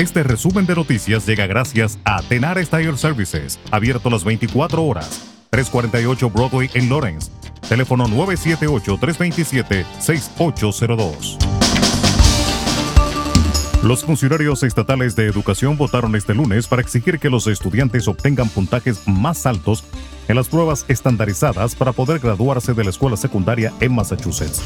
Este resumen de noticias llega gracias a Tenar Tire Services, abierto las 24 horas, 348 Broadway en Lawrence. Teléfono 978-327-6802. Los funcionarios estatales de educación votaron este lunes para exigir que los estudiantes obtengan puntajes más altos en las pruebas estandarizadas para poder graduarse de la escuela secundaria en Massachusetts.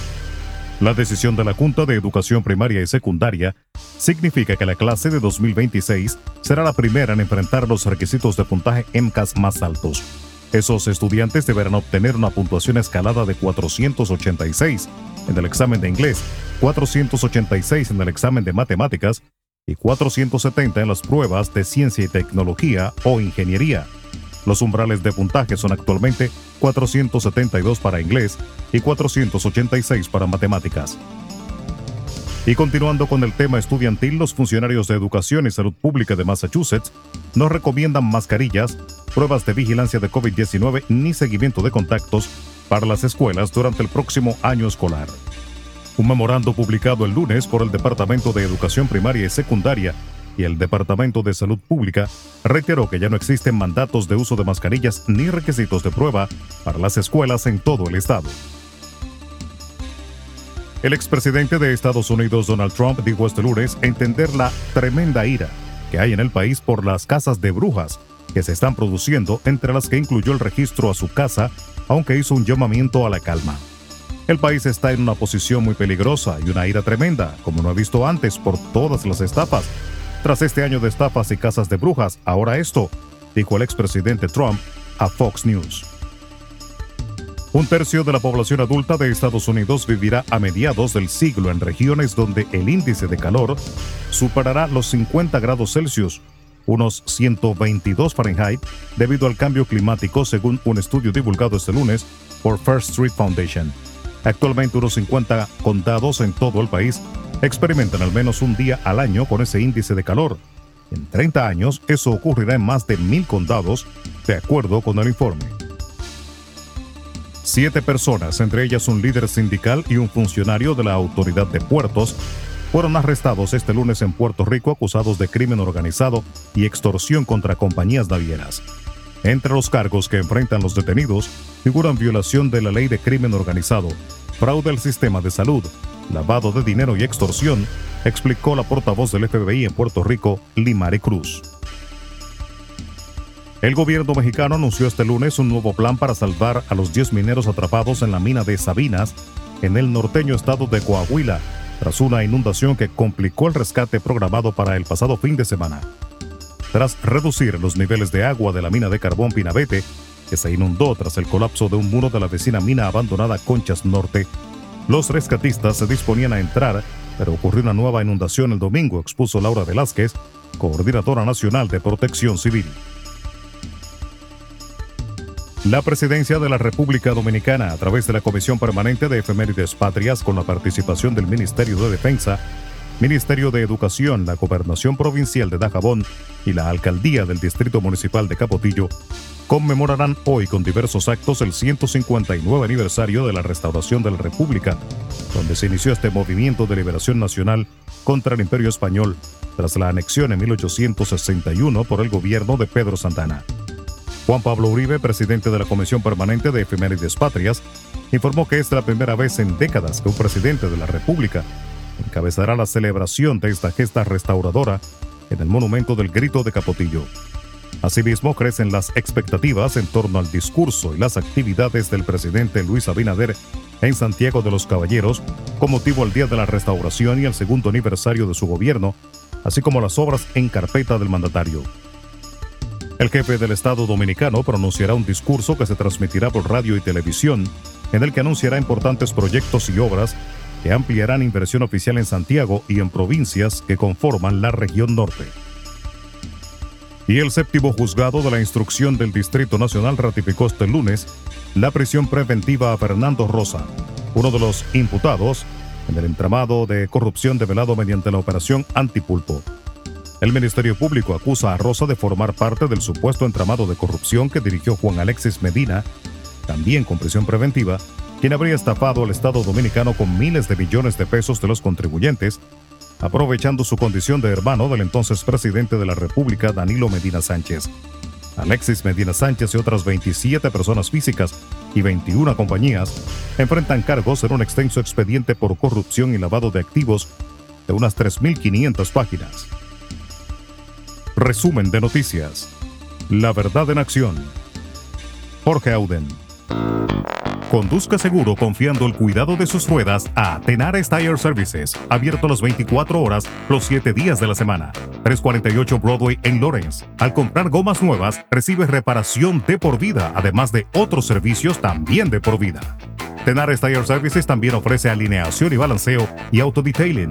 La decisión de la Junta de Educación Primaria y Secundaria significa que la clase de 2026 será la primera en enfrentar los requisitos de puntaje MCAS más altos. Esos estudiantes deberán obtener una puntuación escalada de 486 en el examen de inglés, 486 en el examen de matemáticas y 470 en las pruebas de ciencia y tecnología o ingeniería. Los umbrales de puntaje son actualmente 472 para inglés y 486 para matemáticas. Y continuando con el tema estudiantil, los funcionarios de Educación y Salud Pública de Massachusetts no recomiendan mascarillas, pruebas de vigilancia de COVID-19 ni seguimiento de contactos para las escuelas durante el próximo año escolar. Un memorando publicado el lunes por el Departamento de Educación Primaria y Secundaria y el Departamento de Salud Pública reiteró que ya no existen mandatos de uso de mascarillas ni requisitos de prueba para las escuelas en todo el estado. El expresidente de Estados Unidos Donald Trump dijo este lunes entender la tremenda ira que hay en el país por las casas de brujas que se están produciendo, entre las que incluyó el registro a su casa, aunque hizo un llamamiento a la calma. El país está en una posición muy peligrosa y una ira tremenda, como no he visto antes por todas las estafas tras este año de estafas y casas de brujas, ahora esto, dijo el expresidente Trump a Fox News. Un tercio de la población adulta de Estados Unidos vivirá a mediados del siglo en regiones donde el índice de calor superará los 50 grados Celsius, unos 122 Fahrenheit, debido al cambio climático según un estudio divulgado este lunes por First Street Foundation. Actualmente unos 50 condados en todo el país experimentan al menos un día al año con ese índice de calor. En 30 años, eso ocurrirá en más de mil condados, de acuerdo con el informe. Siete personas, entre ellas un líder sindical y un funcionario de la Autoridad de Puertos, fueron arrestados este lunes en Puerto Rico acusados de crimen organizado y extorsión contra compañías navieras. Entre los cargos que enfrentan los detenidos figuran violación de la ley de crimen organizado, fraude al sistema de salud, lavado de dinero y extorsión, explicó la portavoz del FBI en Puerto Rico, Limare Cruz. El gobierno mexicano anunció este lunes un nuevo plan para salvar a los 10 mineros atrapados en la mina de Sabinas, en el norteño estado de Coahuila, tras una inundación que complicó el rescate programado para el pasado fin de semana. Tras reducir los niveles de agua de la mina de carbón Pinabete, que se inundó tras el colapso de un muro de la vecina mina abandonada Conchas Norte, los rescatistas se disponían a entrar, pero ocurrió una nueva inundación el domingo, expuso Laura Velázquez, coordinadora nacional de protección civil. La presidencia de la República Dominicana, a través de la Comisión Permanente de Efemérides Patrias, con la participación del Ministerio de Defensa, Ministerio de Educación, la Gobernación Provincial de Dajabón y la Alcaldía del Distrito Municipal de Capotillo, conmemorarán hoy con diversos actos el 159 aniversario de la restauración de la República, donde se inició este movimiento de liberación nacional contra el Imperio Español tras la anexión en 1861 por el gobierno de Pedro Santana. Juan Pablo Uribe, presidente de la Comisión Permanente de Efemérides Patrias, informó que es la primera vez en décadas que un presidente de la República encabezará la celebración de esta gesta restauradora en el monumento del Grito de Capotillo. Asimismo, crecen las expectativas en torno al discurso y las actividades del presidente Luis Abinader en Santiago de los Caballeros con motivo al Día de la Restauración y el segundo aniversario de su gobierno, así como las obras en carpeta del mandatario. El jefe del Estado dominicano pronunciará un discurso que se transmitirá por radio y televisión, en el que anunciará importantes proyectos y obras que ampliarán inversión oficial en Santiago y en provincias que conforman la región norte y el séptimo juzgado de la instrucción del Distrito Nacional ratificó este lunes la prisión preventiva a Fernando Rosa, uno de los imputados en el entramado de corrupción develado mediante la operación Antipulpo. El Ministerio Público acusa a Rosa de formar parte del supuesto entramado de corrupción que dirigió Juan Alexis Medina, también con prisión preventiva, quien habría estafado al Estado dominicano con miles de millones de pesos de los contribuyentes aprovechando su condición de hermano del entonces presidente de la República, Danilo Medina Sánchez. Alexis Medina Sánchez y otras 27 personas físicas y 21 compañías enfrentan cargos en un extenso expediente por corrupción y lavado de activos de unas 3.500 páginas. Resumen de noticias. La verdad en acción. Jorge Auden. Conduzca seguro confiando el cuidado de sus ruedas a Tenares Tire Services, abierto las 24 horas, los 7 días de la semana. 348 Broadway en Lawrence. Al comprar gomas nuevas, recibe reparación de por vida, además de otros servicios también de por vida. Tenares Tire Services también ofrece alineación y balanceo y autodetailing.